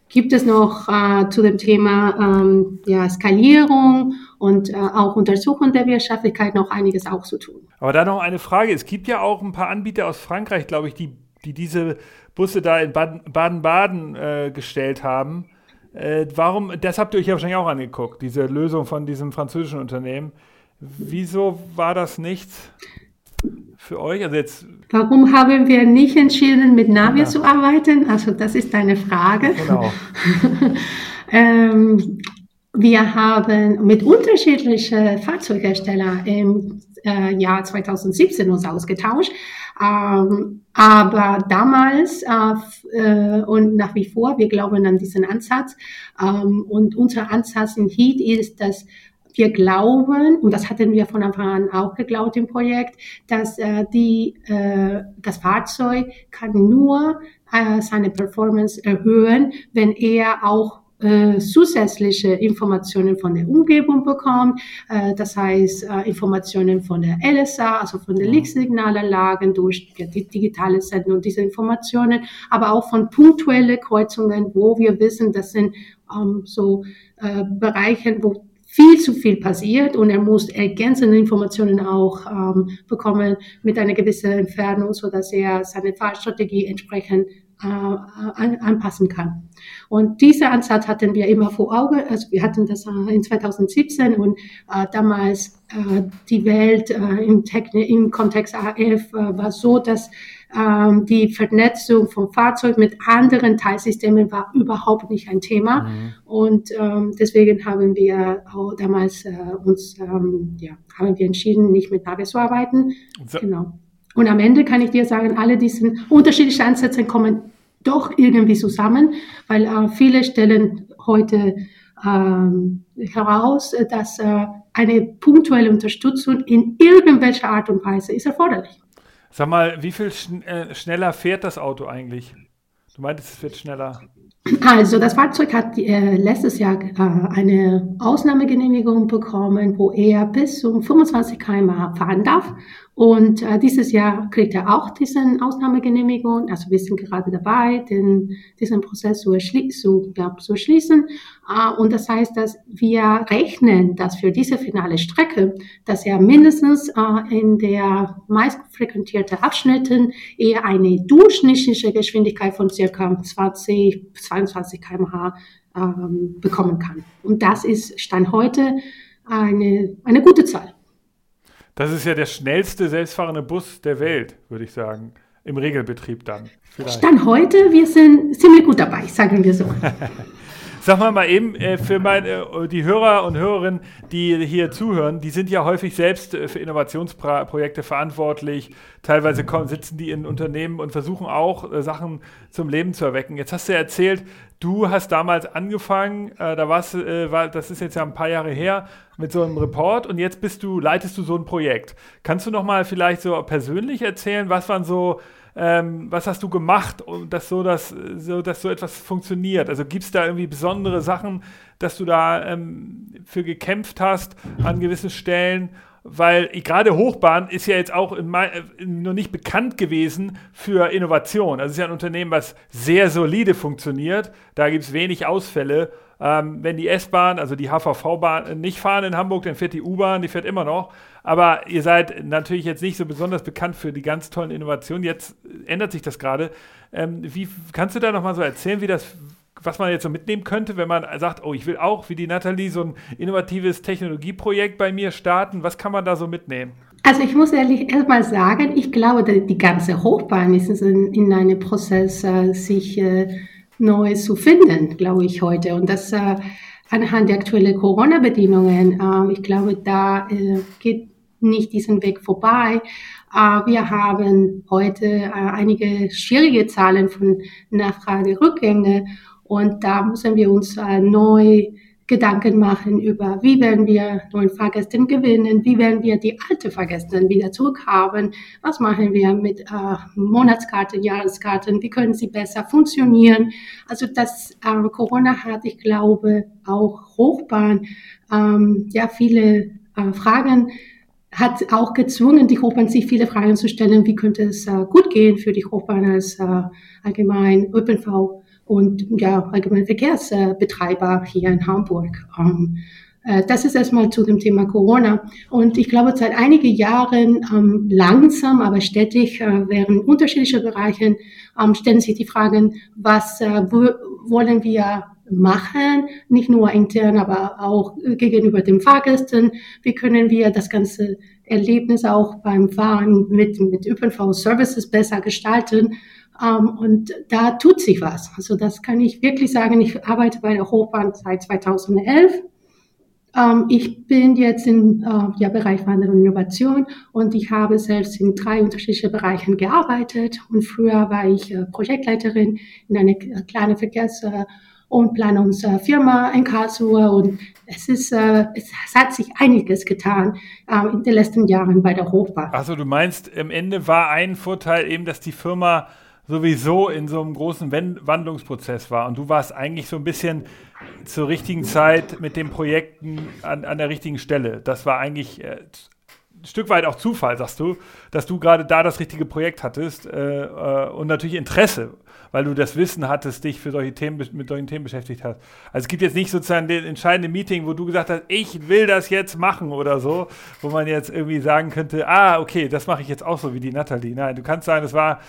gibt es noch äh, zu dem Thema ähm, ja, Skalierung und äh, auch Untersuchung der Wirtschaftlichkeit noch einiges auch zu tun. Aber da noch eine Frage. Es gibt ja auch ein paar Anbieter aus Frankreich, glaube ich, die, die diese Busse da in Baden-Baden äh, gestellt haben. Äh, warum, das habt ihr euch ja wahrscheinlich auch angeguckt, diese Lösung von diesem französischen Unternehmen. Wieso war das nichts für euch? Also jetzt Warum haben wir nicht entschieden, mit Navi ja. zu arbeiten? Also das ist deine Frage. Genau. ähm, wir haben mit unterschiedlichen Fahrzeugherstellern im äh, Jahr 2017 uns ausgetauscht. Ähm, aber damals äh, äh, und nach wie vor, wir glauben an diesen Ansatz. Ähm, und unser Ansatz in Heat ist, dass wir glauben, und das hatten wir von Anfang an auch geglaubt im Projekt, dass äh, die, äh, das Fahrzeug kann nur äh, seine Performance erhöhen, wenn er auch äh, zusätzliche Informationen von der Umgebung bekommt, äh, das heißt äh, Informationen von der LSA, also von den Lichtsignalanlagen durch die digitale Senden und diese Informationen, aber auch von punktuellen Kreuzungen, wo wir wissen, das sind ähm, so äh, Bereiche, wo viel zu viel passiert und er muss ergänzende Informationen auch ähm, bekommen mit einer gewissen Entfernung, so dass er seine Fahrstrategie entsprechend äh, an, anpassen kann. Und dieser Ansatz hatten wir immer vor Augen. Also wir hatten das äh, in 2017 und äh, damals äh, die Welt im, Techni im Kontext AF war so, dass ähm, die Vernetzung vom Fahrzeug mit anderen Teilsystemen war überhaupt nicht ein Thema. Mhm. Und ähm, deswegen haben wir auch damals uns, ähm, ja, haben wir entschieden, nicht mit Navi zu arbeiten. So. Genau. Und am Ende kann ich dir sagen, alle diese unterschiedlichen Ansätze kommen doch irgendwie zusammen, weil äh, viele stellen heute ähm, heraus, dass äh, eine punktuelle Unterstützung in irgendwelcher Art und Weise ist erforderlich. Sag mal, wie viel schn äh, schneller fährt das Auto eigentlich? Du meintest, es wird schneller. Also das Fahrzeug hat äh, letztes Jahr äh, eine Ausnahmegenehmigung bekommen, wo er bis zum 25 km/h fahren darf. Und äh, dieses Jahr kriegt er auch diesen Ausnahmegenehmigung. Also wir sind gerade dabei, den, diesen Prozess zu, zu, ja, zu schließen. Äh, und das heißt, dass wir rechnen, dass für diese finale Strecke, dass er mindestens äh, in der meist frequentierten Abschnitten eher eine durchschnittliche Geschwindigkeit von circa 20, 22 km/h ähm, bekommen kann. Und das ist Stand heute eine, eine gute Zahl. Das ist ja der schnellste selbstfahrende Bus der Welt, würde ich sagen. Im Regelbetrieb dann. Vielleicht. Stand heute, wir sind ziemlich gut dabei, sagen wir so. Sag mal mal eben, äh, für meine, äh, die Hörer und Hörerinnen, die hier zuhören, die sind ja häufig selbst äh, für Innovationsprojekte verantwortlich. Teilweise kommen, sitzen die in Unternehmen und versuchen auch äh, Sachen zum Leben zu erwecken. Jetzt hast du ja erzählt, du hast damals angefangen, äh, da warst, äh, war, das ist jetzt ja ein paar Jahre her, mit so einem Report und jetzt bist du, leitest du so ein Projekt. Kannst du noch mal vielleicht so persönlich erzählen, was waren so ähm, was hast du gemacht, dass so, dass, so, dass so etwas funktioniert? Also gibt es da irgendwie besondere Sachen, dass du da ähm, für gekämpft hast an gewissen Stellen? Weil gerade Hochbahn ist ja jetzt auch in, noch nicht bekannt gewesen für Innovation. Also es ist ja ein Unternehmen, was sehr solide funktioniert. Da gibt es wenig Ausfälle. Ähm, wenn die S-Bahn, also die HVV-Bahn, nicht fahren in Hamburg, dann fährt die U-Bahn, die fährt immer noch. Aber ihr seid natürlich jetzt nicht so besonders bekannt für die ganz tollen Innovationen. Jetzt ändert sich das gerade. Ähm, wie kannst du da noch mal so erzählen, wie das, was man jetzt so mitnehmen könnte, wenn man sagt, oh, ich will auch wie die Nathalie so ein innovatives Technologieprojekt bei mir starten? Was kann man da so mitnehmen? Also ich muss ehrlich erstmal sagen, ich glaube, die ganze Hochbahn ist in, in einem Prozess, äh, sich äh, neu zu finden, glaube ich heute. Und das äh, anhand der aktuellen Corona-Bedingungen, äh, ich glaube, da äh, geht nicht diesen Weg vorbei. Äh, wir haben heute äh, einige schwierige Zahlen von Nachfragerückgänge und da müssen wir uns äh, neu Gedanken machen über, wie werden wir neuen Fahrgästen gewinnen, wie werden wir die alte Fahrgäste wieder zurückhaben, was machen wir mit äh, Monatskarten, Jahreskarten, wie können sie besser funktionieren. Also das äh, Corona hat, ich glaube, auch Hochbahn, ähm, ja, viele äh, Fragen hat auch gezwungen, die Hochbahn sich viele Fragen zu stellen, wie könnte es äh, gut gehen für die Hochbahn als äh, allgemein ÖPNV und ja, allgemein Verkehrsbetreiber hier in Hamburg. Ähm, äh, das ist erstmal zu dem Thema Corona. Und ich glaube, seit einigen Jahren ähm, langsam, aber stetig äh, während unterschiedlicher Bereichen ähm, stellen sich die Fragen, was äh, wollen wir machen, nicht nur intern, aber auch gegenüber den Fahrgästen. Wie können wir das ganze Erlebnis auch beim Fahren mit, mit ÖPNV-Services besser gestalten? Um, ähm, und da tut sich was. Also das kann ich wirklich sagen. Ich arbeite bei der Hochbahn seit 2011 ähm, ich bin jetzt im äh, ja, Bereich Wandel und Innovation und ich habe selbst in drei unterschiedlichen Bereichen gearbeitet. Und früher war ich äh, Projektleiterin in einer kleinen Verkehrs- und Planungsfirma in Karlsruhe und es ist, äh, es hat sich einiges getan äh, in den letzten Jahren bei der Hochbahn. Also du meinst, am Ende war ein Vorteil eben, dass die Firma sowieso in so einem großen Wandlungsprozess war und du warst eigentlich so ein bisschen zur richtigen Zeit mit den Projekten an, an der richtigen Stelle. Das war eigentlich äh, ein Stück weit auch Zufall, sagst du, dass du gerade da das richtige Projekt hattest äh, äh, und natürlich Interesse weil du das Wissen hattest, dich für solche Themen, mit solchen Themen beschäftigt hast. Also es gibt jetzt nicht sozusagen den entscheidenden Meeting, wo du gesagt hast, ich will das jetzt machen oder so, wo man jetzt irgendwie sagen könnte, ah, okay, das mache ich jetzt auch so wie die Nathalie. Nein, du kannst sagen, es war,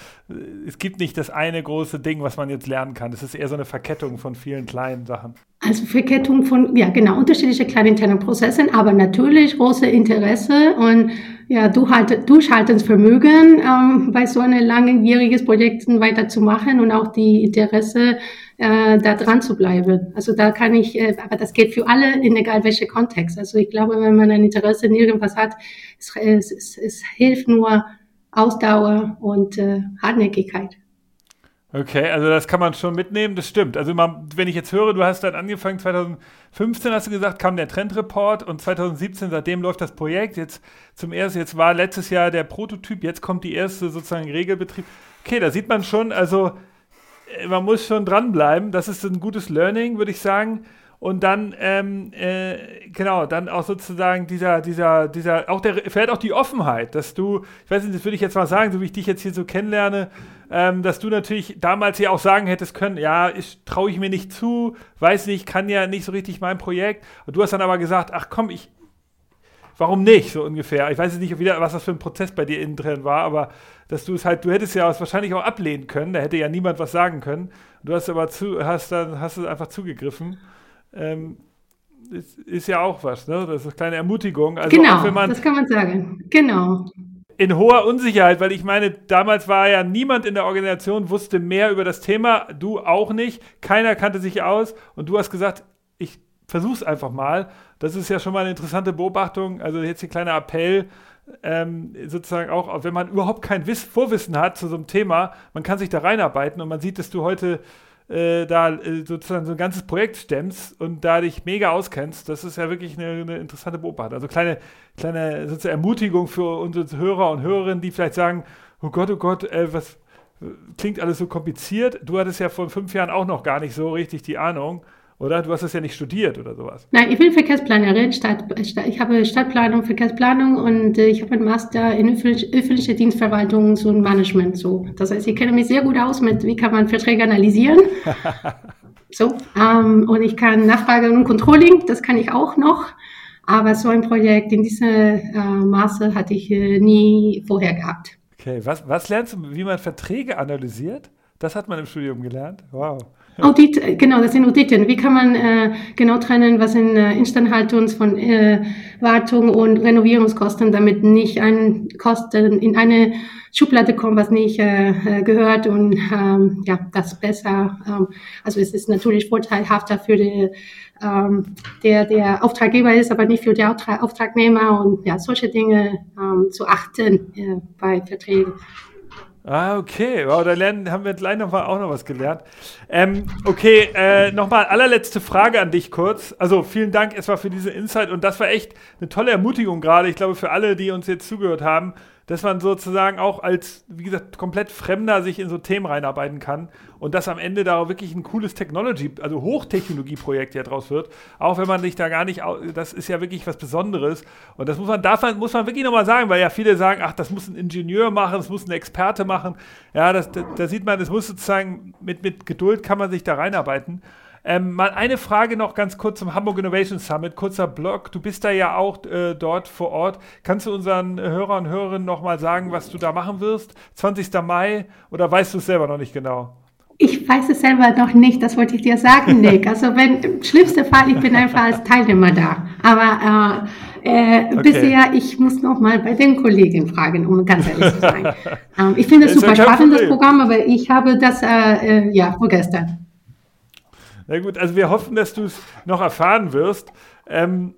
es gibt nicht das eine große Ding, was man jetzt lernen kann. Es ist eher so eine Verkettung von vielen kleinen Sachen. Also Verkettung von, ja genau, unterschiedliche kleine interne Prozesse, aber natürlich große Interesse und ja, Durchhaltensvermögen ähm, bei so einem langjähriges Projekt weiterzumachen und auch die Interesse äh, da dran zu bleiben. Also da kann ich, äh, aber das geht für alle in egal welcher Kontext. Also ich glaube, wenn man ein Interesse in irgendwas hat, es, es, es hilft nur Ausdauer und äh, Hartnäckigkeit. Okay, also das kann man schon mitnehmen, das stimmt. Also man, wenn ich jetzt höre, du hast dann angefangen, 2015 hast du gesagt, kam der Trendreport und 2017, seitdem läuft das Projekt. Jetzt zum ersten, jetzt war letztes Jahr der Prototyp, jetzt kommt die erste sozusagen Regelbetrieb. Okay, da sieht man schon, also äh, man muss schon dranbleiben. Das ist ein gutes Learning, würde ich sagen. Und dann, ähm, äh, genau, dann auch sozusagen dieser, dieser, dieser, auch der, vielleicht auch die Offenheit, dass du, ich weiß nicht, das würde ich jetzt mal sagen, so wie ich dich jetzt hier so kennenlerne, ähm, dass du natürlich damals ja auch sagen hättest können, ja, traue ich mir nicht zu, weiß nicht, kann ja nicht so richtig mein Projekt. Und du hast dann aber gesagt, ach komm, ich, warum nicht, so ungefähr. Ich weiß nicht, wieder, was das für ein Prozess bei dir innen drin war, aber dass du es halt, du hättest ja es wahrscheinlich auch ablehnen können, da hätte ja niemand was sagen können. Du hast aber zu, hast dann, hast es einfach zugegriffen ähm, ist, ist, ja auch was, ne? Das ist eine kleine Ermutigung. Also genau, man, das kann man sagen. Genau. In hoher Unsicherheit, weil ich meine, damals war ja niemand in der Organisation, wusste mehr über das Thema, du auch nicht, keiner kannte sich aus und du hast gesagt, ich versuch's einfach mal. Das ist ja schon mal eine interessante Beobachtung. Also jetzt ein kleiner Appell, ähm, sozusagen auch, wenn man überhaupt kein Wiss Vorwissen hat zu so einem Thema, man kann sich da reinarbeiten und man sieht, dass du heute äh, da äh, sozusagen so ein ganzes Projekt stemmst und da dich mega auskennst, das ist ja wirklich eine, eine interessante Beobachtung. Also kleine, kleine sozusagen Ermutigung für unsere Hörer und Hörerinnen, die vielleicht sagen, oh Gott, oh Gott, äh, was klingt alles so kompliziert. Du hattest ja vor fünf Jahren auch noch gar nicht so richtig die Ahnung. Oder? Du hast das ja nicht studiert oder sowas. Nein, ich bin Verkehrsplanerin. Stadt, ich habe Stadtplanung, Verkehrsplanung und äh, ich habe einen Master in öffentliche Dienstverwaltung und Management. So. Das heißt, ich kenne mich sehr gut aus mit, wie kann man Verträge analysieren. so. Ähm, und ich kann Nachfrage und Controlling, das kann ich auch noch. Aber so ein Projekt in diesem äh, Maße hatte ich äh, nie vorher gehabt. Okay, was, was lernst du, wie man Verträge analysiert? Das hat man im Studium gelernt. Wow. Audit, äh, genau, das sind Auditen. Wie kann man äh, genau trennen, was in äh, Instandhaltung von äh, Wartung und Renovierungskosten, damit nicht ein Kosten in eine Schublade kommt, was nicht äh, äh, gehört und ähm, ja, das besser. Ähm, also es ist natürlich vorteilhafter für die, ähm, der der Auftraggeber ist, aber nicht für die Auftrag Auftragnehmer und ja solche Dinge ähm, zu achten äh, bei Verträgen. Ah, okay. Wow, da lernen, haben wir gleich noch mal, auch noch was gelernt. Ähm, okay, äh, nochmal allerletzte Frage an dich kurz. Also vielen Dank erstmal für diese Insight und das war echt eine tolle Ermutigung gerade. Ich glaube, für alle, die uns jetzt zugehört haben, dass man sozusagen auch als, wie gesagt, komplett Fremder sich in so Themen reinarbeiten kann und dass am Ende da wirklich ein cooles Technology, also Hochtechnologie-Projekt ja draus wird, auch wenn man sich da gar nicht, das ist ja wirklich was Besonderes und das muss man, darf man, muss man wirklich nochmal sagen, weil ja viele sagen, ach, das muss ein Ingenieur machen, das muss ein Experte machen, ja, da, da sieht man, das muss sozusagen, mit, mit Geduld kann man sich da reinarbeiten ähm, mal eine Frage noch ganz kurz zum Hamburg Innovation Summit, kurzer Blog. Du bist da ja auch äh, dort vor Ort. Kannst du unseren Hörern und Hörerinnen noch mal sagen, was du da machen wirst? 20. Mai oder weißt du es selber noch nicht genau? Ich weiß es selber noch nicht, das wollte ich dir sagen, Nick. Also wenn im schlimmsten Fall, ich bin einfach als Teilnehmer da. Aber äh, äh, okay. bisher, ich muss noch mal bei den Kollegen fragen, um ganz ehrlich zu sein. ähm, ich finde es super spannend, das Programm, aber ich habe das äh, äh, ja vorgestern. Na gut, also wir hoffen, dass du es noch erfahren wirst. Ähm,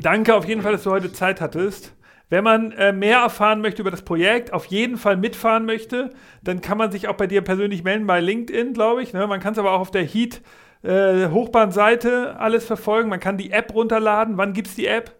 danke auf jeden Fall, dass du heute Zeit hattest. Wenn man äh, mehr erfahren möchte über das Projekt, auf jeden Fall mitfahren möchte, dann kann man sich auch bei dir persönlich melden bei LinkedIn, glaube ich. Ne? Man kann es aber auch auf der Heat äh, Hochbahnseite alles verfolgen. Man kann die App runterladen. Wann gibt es die App?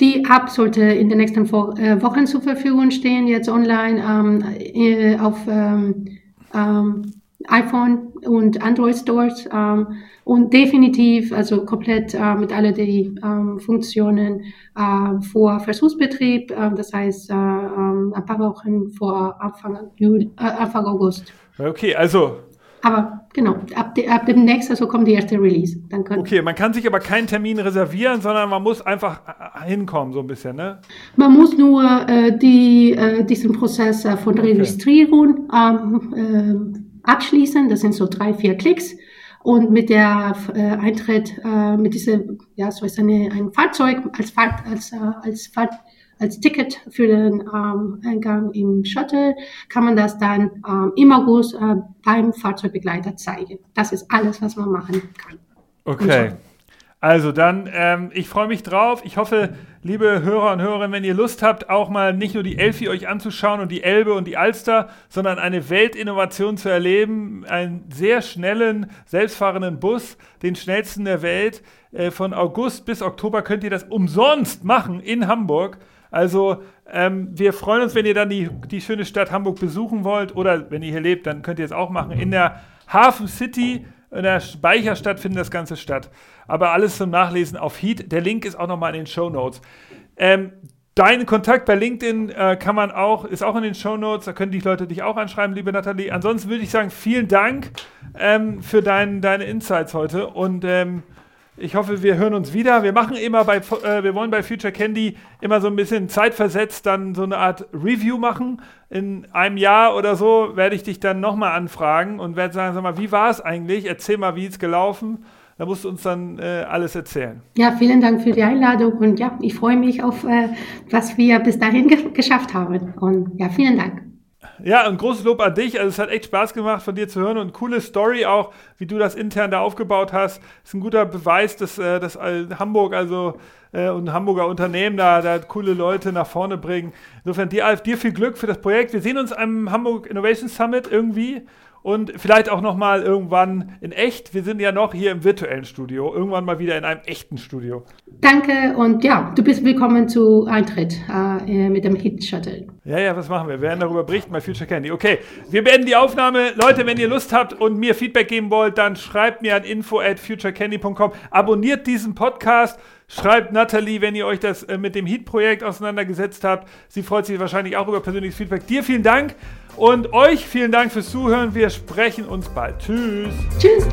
Die App sollte in den nächsten äh, Wochen zur Verfügung stehen, jetzt online ähm, äh, auf ähm, ähm, iPhone und Android Stores ähm, und definitiv, also komplett äh, mit all den ähm, Funktionen äh, vor Versuchsbetrieb, äh, das heißt äh, ähm, ein paar Wochen vor Anfang, Juli, äh, Anfang August. Okay, also. Aber genau, ab, de, ab demnächst also kommt die erste Release. Dann okay, man kann sich aber keinen Termin reservieren, sondern man muss einfach äh, hinkommen, so ein bisschen, ne? Man muss nur die, diesen Prozess von okay. Registrierung ähm, abschließen. Das sind so drei, vier Klicks. Und mit der äh, Eintritt, äh, mit diesem, ja, so ist eine, ein Fahrzeug als, Fahr als, äh, als, Fahr als Ticket für den ähm, Eingang im Shuttle, kann man das dann ähm, im August äh, beim Fahrzeugbegleiter zeigen. Das ist alles, was man machen kann. Okay. Also dann, ähm, ich freue mich drauf. Ich hoffe, liebe Hörer und Hörerinnen, wenn ihr Lust habt, auch mal nicht nur die Elfi euch anzuschauen und die Elbe und die Alster, sondern eine Weltinnovation zu erleben, einen sehr schnellen, selbstfahrenden Bus, den schnellsten der Welt. Äh, von August bis Oktober könnt ihr das umsonst machen in Hamburg. Also ähm, wir freuen uns, wenn ihr dann die, die schöne Stadt Hamburg besuchen wollt oder wenn ihr hier lebt, dann könnt ihr es auch machen in der Hafen City in der Speicherstadt findet das Ganze statt. Aber alles zum Nachlesen auf Heat. Der Link ist auch nochmal in den Show Notes. Ähm, Dein Kontakt bei LinkedIn äh, kann man auch, ist auch in den Show Notes, da können die Leute dich auch anschreiben, liebe Nathalie. Ansonsten würde ich sagen, vielen Dank ähm, für dein, deine Insights heute und ähm, ich hoffe, wir hören uns wieder. Wir machen immer bei, äh, wir wollen bei Future Candy immer so ein bisschen zeitversetzt dann so eine Art Review machen. In einem Jahr oder so werde ich dich dann nochmal anfragen und werde sagen, sag mal, wie war es eigentlich? Erzähl mal, wie es gelaufen. Da musst du uns dann äh, alles erzählen. Ja, vielen Dank für die Einladung und ja, ich freue mich auf, äh, was wir bis dahin ge geschafft haben. Und ja, vielen Dank. Ja, ein großes Lob an dich. Also es hat echt Spaß gemacht, von dir zu hören und coole Story auch, wie du das intern da aufgebaut hast. Ist ein guter Beweis, dass, äh, dass Hamburg also äh, und Hamburger Unternehmen da, da coole Leute nach vorne bringen. Insofern dir, dir viel Glück für das Projekt. Wir sehen uns am Hamburg Innovation Summit irgendwie und vielleicht auch noch mal irgendwann in echt. Wir sind ja noch hier im virtuellen Studio, irgendwann mal wieder in einem echten Studio. Danke und ja, du bist willkommen zu Eintritt äh, mit dem Hit Shuttle. Ja, ja, was machen wir? Wir werden darüber berichten bei Future Candy. Okay, wir beenden die Aufnahme. Leute, wenn ihr Lust habt und mir Feedback geben wollt, dann schreibt mir an info at futurecandy.com. Abonniert diesen Podcast. Schreibt Nathalie, wenn ihr euch das äh, mit dem Heat-Projekt auseinandergesetzt habt. Sie freut sich wahrscheinlich auch über persönliches Feedback. Dir vielen Dank und euch vielen Dank fürs Zuhören. Wir sprechen uns bald. Tschüss. Tschüss.